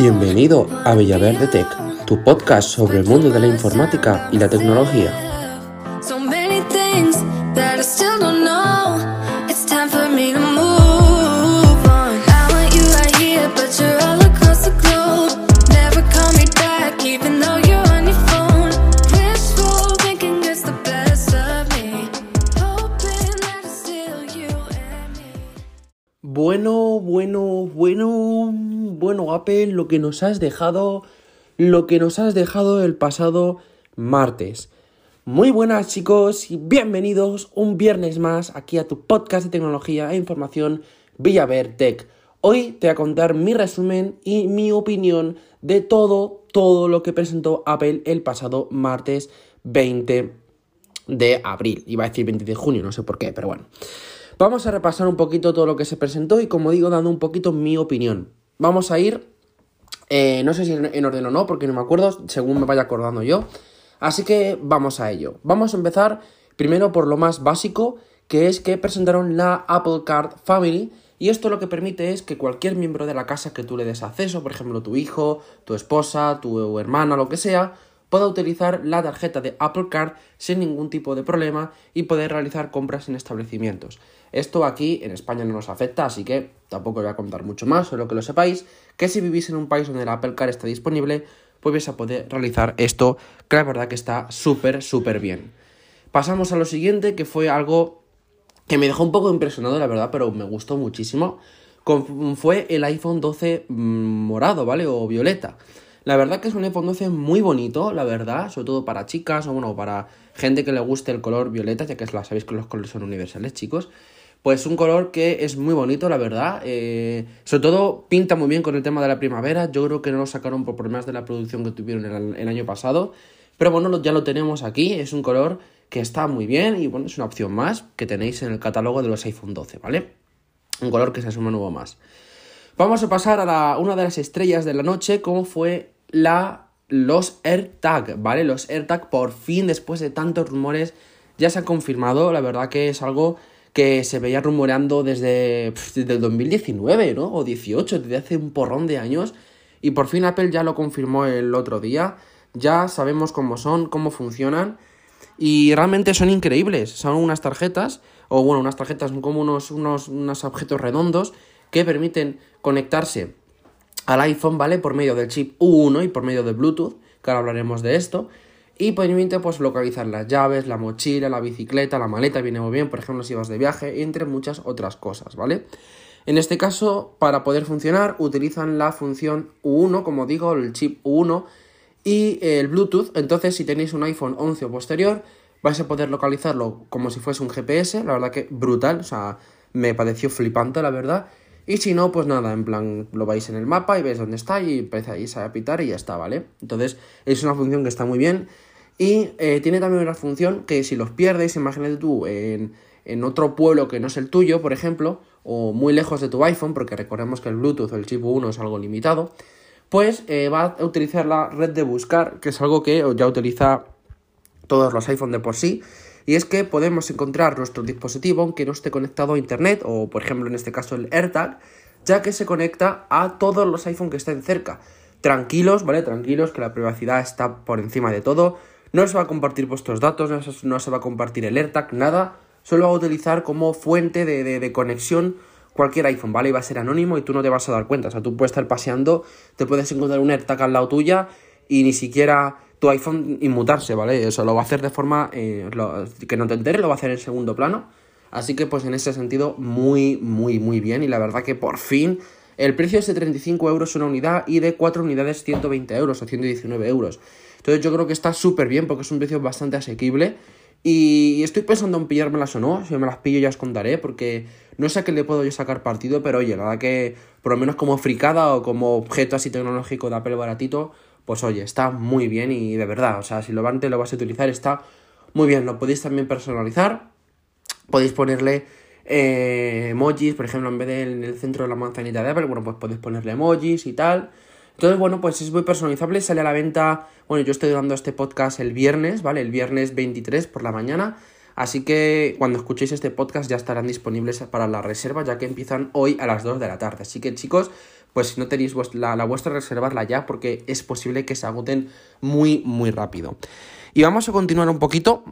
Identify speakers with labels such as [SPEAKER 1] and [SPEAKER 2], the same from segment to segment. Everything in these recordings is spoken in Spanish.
[SPEAKER 1] Bienvenido a Villaverde Tech, tu podcast sobre el mundo de la informática y la tecnología. Lo que nos has dejado, lo que nos has dejado el pasado martes. Muy buenas chicos y bienvenidos un viernes más aquí a tu podcast de tecnología e información Villaver Tech. Hoy te voy a contar mi resumen y mi opinión de todo, todo lo que presentó Apple el pasado martes 20 de abril. Iba a decir 20 de junio, no sé por qué, pero bueno. Vamos a repasar un poquito todo lo que se presentó y como digo, dando un poquito mi opinión. Vamos a ir, eh, no sé si en, en orden o no, porque no me acuerdo, según me vaya acordando yo. Así que vamos a ello. Vamos a empezar primero por lo más básico, que es que presentaron la Apple Card Family. Y esto lo que permite es que cualquier miembro de la casa que tú le des acceso, por ejemplo tu hijo, tu esposa, tu hermana, lo que sea, pueda utilizar la tarjeta de Apple Card sin ningún tipo de problema y poder realizar compras en establecimientos. Esto aquí en España no nos afecta, así que tampoco voy a contar mucho más, solo que lo sepáis, que si vivís en un país donde la Apple Card está disponible, pues vais a poder realizar esto, que la verdad que está súper, súper bien. Pasamos a lo siguiente, que fue algo que me dejó un poco impresionado, la verdad, pero me gustó muchísimo. Fue el iPhone 12 mm, morado, ¿vale? O violeta. La verdad que es un iPhone 12 muy bonito, la verdad, sobre todo para chicas o bueno, para gente que le guste el color violeta, ya que la, sabéis que los colores son universales, chicos. Pues un color que es muy bonito, la verdad. eh, sobre todo pinta muy bien con el tema de la primavera. Yo creo que no lo sacaron por problemas de la producción que tuvieron el, año pasado. Pero bueno, ya lo tenemos aquí. Es un color que está muy bien y bueno, es una opción más que tenéis en el catálogo de los iPhone 12, ¿vale? Un color que se suma nuevo más. Vamos a pasar a una de las estrellas de la noche, como fue la, los AirTag, ¿vale? Los AirTag por fin, después de tantos rumores, ya se han confirmado. La verdad que es algo que se veía rumoreando desde, desde el 2019, ¿no? O 18, desde hace un porrón de años. Y por fin Apple ya lo confirmó el otro día. Ya sabemos cómo son, cómo funcionan. Y realmente son increíbles. Son unas tarjetas, o bueno, unas tarjetas como unos, unos, unos objetos redondos que permiten conectarse al iPhone, ¿vale? Por medio del chip U1 y por medio de Bluetooth, que ahora hablaremos de esto. Y permite pues localizar las llaves, la mochila, la bicicleta, la maleta, viene muy bien, por ejemplo, si vas de viaje, entre muchas otras cosas, ¿vale? En este caso, para poder funcionar, utilizan la función U1, como digo, el chip U1 y el Bluetooth. Entonces, si tenéis un iPhone 11 o posterior, vais a poder localizarlo como si fuese un GPS. La verdad que brutal, o sea, me pareció flipante, la verdad. Y si no, pues nada, en plan, lo vais en el mapa y veis dónde está y empezáis a pitar y ya está, ¿vale? Entonces, es una función que está muy bien. Y eh, tiene también una función que si los pierdes, imagínate tú en, en otro pueblo que no es el tuyo, por ejemplo, o muy lejos de tu iPhone, porque recordemos que el Bluetooth o el chip 1 es algo limitado, pues eh, va a utilizar la red de buscar, que es algo que ya utiliza todos los iPhone de por sí. Y es que podemos encontrar nuestro dispositivo aunque no esté conectado a internet, o por ejemplo en este caso el AirTag, ya que se conecta a todos los iPhone que estén cerca. Tranquilos, ¿vale? Tranquilos, que la privacidad está por encima de todo. No se va a compartir vuestros datos, no se, va a compartir el AirTag, nada. Solo va a utilizar como fuente de, de- de conexión cualquier iPhone, ¿vale? Y va a ser anónimo y tú no te vas a dar cuenta. O sea, tú puedes estar paseando, te puedes encontrar un AirTag al lado tuya y ni siquiera tu iPhone inmutarse, ¿vale? Eso lo va a hacer de forma eh, que no te enteres, lo va a hacer en segundo plano. Así que pues en ese sentido muy, muy, muy bien. Y la verdad que por fin el precio es de 35 euros una unidad y de 4 unidades 120 euros o 119 euros. Entonces yo creo que está súper bien porque es un precio bastante asequible. Y estoy pensando en pillármelas o no. Si me las pillo ya os contaré porque no sé a qué le puedo yo sacar partido. Pero oye, la verdad que por lo menos como fricada o como objeto así tecnológico de Apple baratito, pues oye, está muy bien y de verdad. O sea, si lo antes lo vas a utilizar está muy bien. Lo podéis también personalizar podéis ponerle eh, emojis, por ejemplo, en vez de en el centro de la manzanita de Apple, bueno, pues podéis ponerle emojis y tal. Entonces, bueno, pues es muy personalizable, sale a la venta, bueno, yo estoy dando este podcast el viernes, ¿vale? El viernes 23 por la mañana, Así que cuando escuchéis este podcast ya estarán disponibles para la reserva, ya que empiezan hoy a las 2 de la tarde. Así que chicos, pues si no tenéis la, vuestra, reservarla ya, porque es posible que se agoten muy, muy rápido. Y vamos a continuar un poquito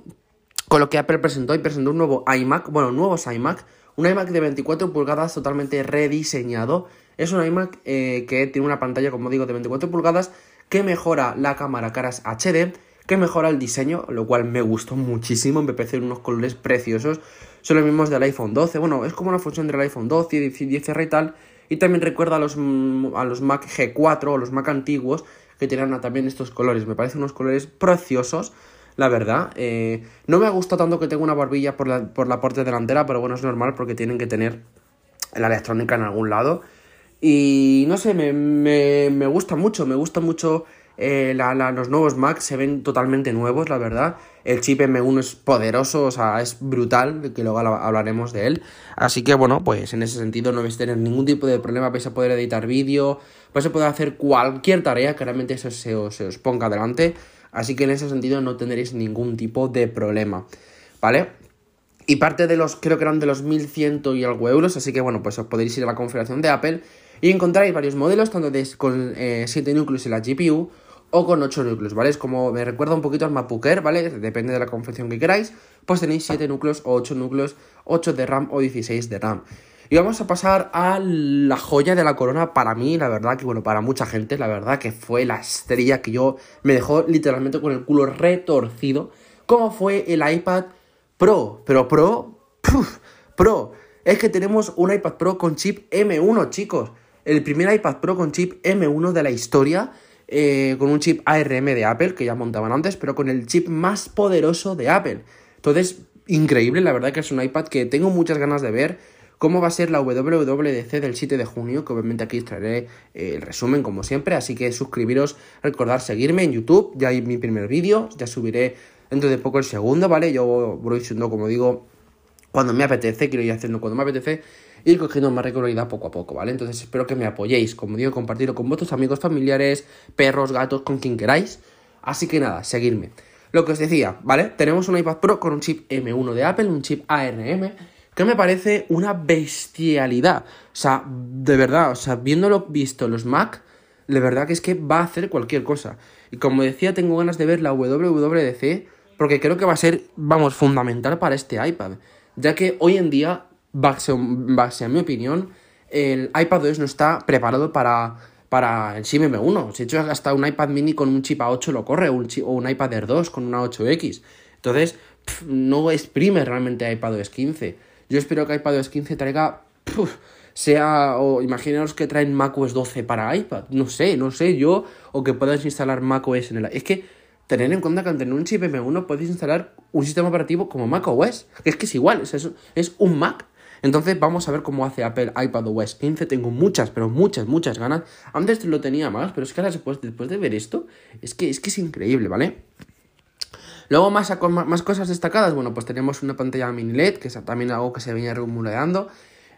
[SPEAKER 1] con lo que Apple presentó y presentó un nuevo iMac, bueno, nuevos iMac, un iMac de 24 pulgadas totalmente rediseñado. Es un iMac eh, que tiene una pantalla, como digo, de 24 pulgadas que mejora la cámara caras HD que mejora el diseño, lo cual me gustó muchísimo, me parecen unos colores preciosos, son los mismos del iPhone 12, bueno, es como una fusión del iPhone 12, 10R y tal, y también recuerda a los, mm, a los Mac G4 o los Mac antiguos que tenían también estos colores, me parecen unos colores preciosos, la verdad. Eh, no me gusta tanto que tenga una barbilla por la, por la parte delantera, pero bueno, es normal porque tienen que tener la electrónica en algún lado. Y no sé, me, me, me gusta mucho, me gusta mucho eh, los nuevos Mac se ven totalmente nuevos, la verdad. El chip M1 es poderoso, o sea, es brutal, que luego hablaremos de él. Así que bueno, pues en ese sentido no vais a tener ningún tipo de problema, vais a poder editar vídeo, vais a poder hacer cualquier tarea que realmente eso se os, se os ponga adelante. Así que en ese sentido no tendréis ningún tipo de problema, ¿vale? Y parte de los, creo que eran de los 1100 y algo euros, así que bueno, pues os podéis ir a la configuración de Apple y encontraréis varios modelos, tanto de, con 7 eh, núcleos en la GPU o con 8 núcleos, ¿vale? Es como me recuerda un poquito al MacBook ¿vale? Depende de la confección que queráis, pues tenéis 7 núcleos o 8 núcleos, 8 de RAM o 16 de RAM. Y vamos a pasar a la joya de la corona para mí, la verdad que, bueno, para mucha gente, la verdad que fue la estrella que yo me dejó literalmente con el culo retorcido, como fue el iPad Pro. Pero Pro, Pro, es que tenemos un iPad Pro con chip M1, chicos. El primer iPad Pro con chip M1 de la historia eh, con un chip ARM de Apple, que ya montaban antes, pero con el chip más poderoso de Apple. Entonces, increíble, la verdad que es un iPad que tengo muchas ganas de ver cómo va a ser la WWDC del 7 de junio, que obviamente aquí traeré eh, el resumen como siempre, así que suscribiros, recordar seguirme en YouTube, ya hay mi primer vídeo, ya subiré dentro de poco el segundo, ¿vale? Yo voy subiendo, como digo, cuando me apetece, quiero ir haciendo cuando me apetece, ir cogiendo más regularidad poco a poco, ¿vale? Entonces espero que me apoyéis, como digo, compartirlo con vuestros amigos, familiares, perros, gatos, con quien queráis. Así que nada, seguidme. Lo que os decía, ¿vale? Tenemos un iPad Pro con un chip M1 de Apple, un chip ARM, que me parece una bestialidad. O sea, de verdad, o sea, viéndolo visto los Mac, de verdad que es que va a hacer cualquier cosa. Y como decía, tengo ganas de ver la WWDC, porque creo que va a ser, vamos, fundamental para este iPad. Ya que hoy en día base, a mi opinión, el iPad 2 no está preparado para, para el chip M1. De hecho, hasta un iPad mini con un chip A8 lo corre, o un, o un iPad Air 2 con una 8X. Entonces, no exprime realmente iPadOS 15. Yo espero que iPadOS 15 traiga, sea, o imaginaos que traen macOS 12 para iPad. No sé, no sé yo, o que puedas instalar macOS en el... Es que tener en cuenta que al tener un chip M1 puedes instalar un sistema operativo como macOS, es que es igual, es, es un Mac entonces vamos a ver cómo hace Apple iPadOS 15. Tengo muchas, pero muchas, muchas ganas. Antes lo tenía más, pero es que ahora después, después de ver esto, es que, es que es increíble, ¿vale? Luego más, cosas destacadas, bueno, pues tenemos una pantalla mini LED, que es también algo que se venía rumoreando.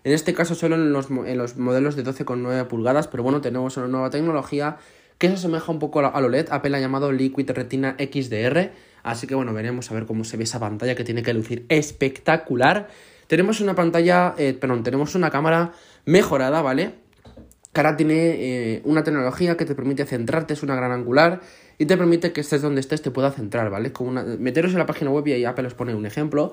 [SPEAKER 1] En este caso solo en los, en los modelos de 12,9 pulgadas, pero bueno, tenemos una nueva tecnología que se asemeja un poco a lo LED. Apple ha llamado Liquid Retina XDR, así que bueno, veremos a ver cómo se ve esa pantalla que tiene que lucir espectacular. Tenemos una pantalla, eh, perdón, tenemos una cámara mejorada, ¿vale? Que ahora tiene eh, una tecnología que te permite centrarte, es una gran angular y te permite que estés donde estés te pueda centrar, ¿vale? Como meteros en la página web y ahí Apple os pone un ejemplo.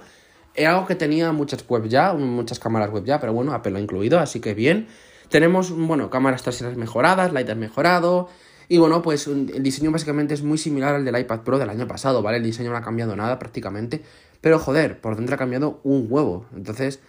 [SPEAKER 1] Es algo que tenía muchas web ya, muchas cámaras web ya, pero bueno, Apple lo ha incluido, así que bien. Tenemos, bueno, cámaras traseras mejoradas, LiDAR mejorado. Y bueno, pues el diseño básicamente es muy similar al del iPad Pro del año pasado, ¿vale? El diseño no ha cambiado nada prácticamente. Pero joder, por dentro ha cambiado un huevo. Entonces,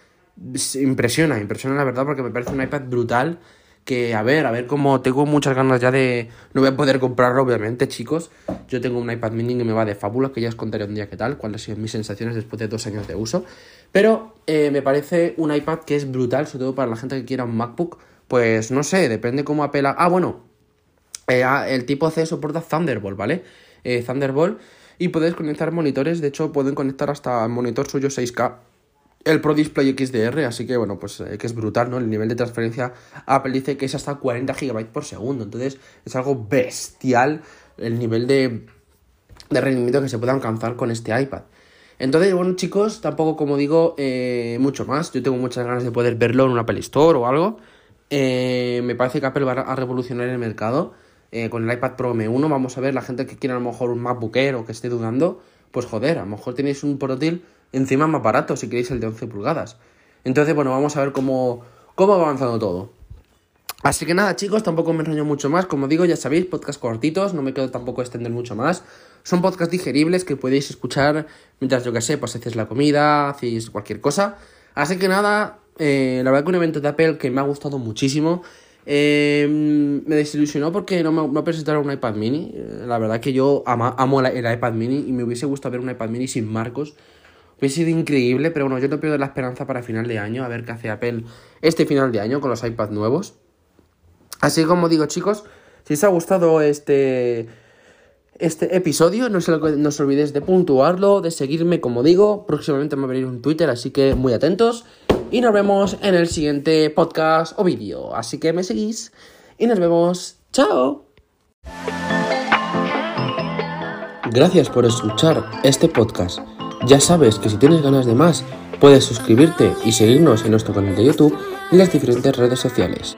[SPEAKER 1] impresiona, impresiona la verdad porque me parece un iPad brutal. Que a ver, a ver cómo tengo muchas ganas ya de. No voy a poder comprarlo, obviamente, chicos. Yo tengo un iPad mini que me va de fábula, que ya os contaré un día qué tal, cuáles sido mis sensaciones después de dos años de uso. Pero eh, me parece un iPad que es brutal, sobre todo para la gente que quiera un MacBook. Pues no sé, depende cómo apela. Ah, bueno, eh, ah, el tipo C soporta Thunderbolt, ¿vale? Eh, Thunderbolt y podéis conectar monitores, de hecho pueden conectar hasta monitor suyo 6K el Pro Display XDR, así que bueno, pues eh, que es brutal, ¿no? El nivel de transferencia Apple dice que es hasta 40 GB por segundo, entonces es algo bestial el nivel de, de rendimiento que se puede alcanzar con este iPad. Entonces, bueno, chicos, tampoco, como digo, mucho más. Yo tengo muchas ganas de poder verlo en una Apple Store o algo. Me parece que Apple va a revolucionar el mercado. Eh, con el iPad Pro M1 vamos a ver la gente que quiere a lo mejor un MacBook Air o que esté dudando, pues joder, a lo mejor tenéis un portátil encima más barato si queréis el de 11 pulgadas. Entonces, bueno, vamos a ver cómo, cómo va avanzando todo. Así que nada, chicos, tampoco me enroño mucho más. Como digo, ya sabéis, podcast cortitos, no me quedo tampoco extender mucho más. Son podcasts digeribles que podéis escuchar mientras, yo que sé, pues hacéis la comida, hacéis cualquier cosa. Así que nada, eh, la verdad que un evento de Apple que me ha gustado muchísimo. Eh, me desilusionó porque no, me, presentaron un iPad mini. La verdad que yo amo el, iPad mini y me hubiese gustado ver un iPad mini sin marcos. Hubiese sido increíble, pero bueno, yo no pierdo la esperanza para final de año, a ver qué hace Apple este final de año con los iPads nuevos. Así como digo, chicos, si os ha gustado este, este episodio, no, se, no os olvidéis de puntuarlo, de seguirme, como digo. Próximamente me va a abrir un Twitter, así que muy atentos. Y nos vemos en el siguiente podcast o vídeo. Así que me seguís y nos vemos. ¡Chao! Gracias por escuchar este podcast. Ya sabes que si tienes ganas de más, puedes suscribirte y seguirnos en nuestro canal de YouTube y las diferentes redes sociales.